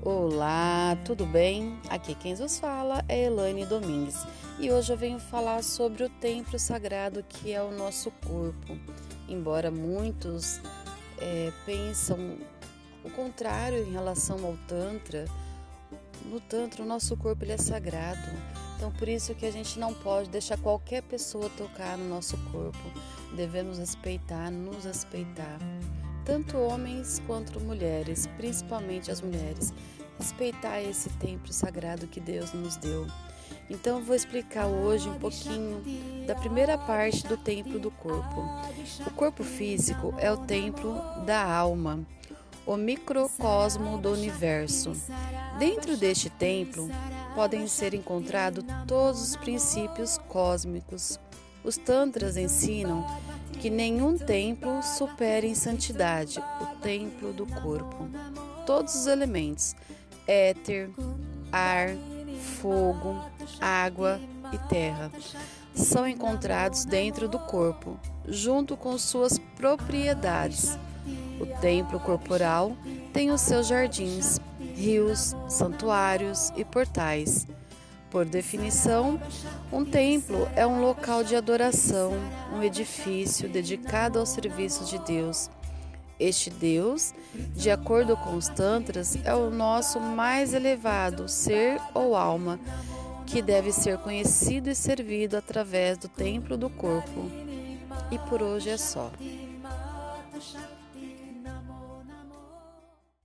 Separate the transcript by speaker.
Speaker 1: Olá, tudo bem? Aqui quem nos fala é Elaine Domingues e hoje eu venho falar sobre o templo sagrado que é o nosso corpo. Embora muitos é, pensam o contrário em relação ao Tantra, no Tantra o nosso corpo ele é sagrado. Então por isso que a gente não pode deixar qualquer pessoa tocar no nosso corpo. Devemos respeitar, nos respeitar tanto homens quanto mulheres, principalmente as mulheres, respeitar esse templo sagrado que Deus nos deu. Então vou explicar hoje um pouquinho da primeira parte do templo do corpo. O corpo físico é o templo da alma, o microcosmo do universo. Dentro deste templo podem ser encontrados todos os princípios cósmicos. Os tantras ensinam que nenhum templo supere em santidade o templo do corpo. Todos os elementos, éter, ar, fogo, água e terra, são encontrados dentro do corpo, junto com suas propriedades. O templo corporal tem os seus jardins, rios, santuários e portais por definição, um templo é um local de adoração, um edifício dedicado ao serviço de Deus. Este Deus, de acordo com os Tantras, é o nosso mais elevado ser ou alma, que deve ser conhecido e servido através do templo do corpo. E por hoje é só.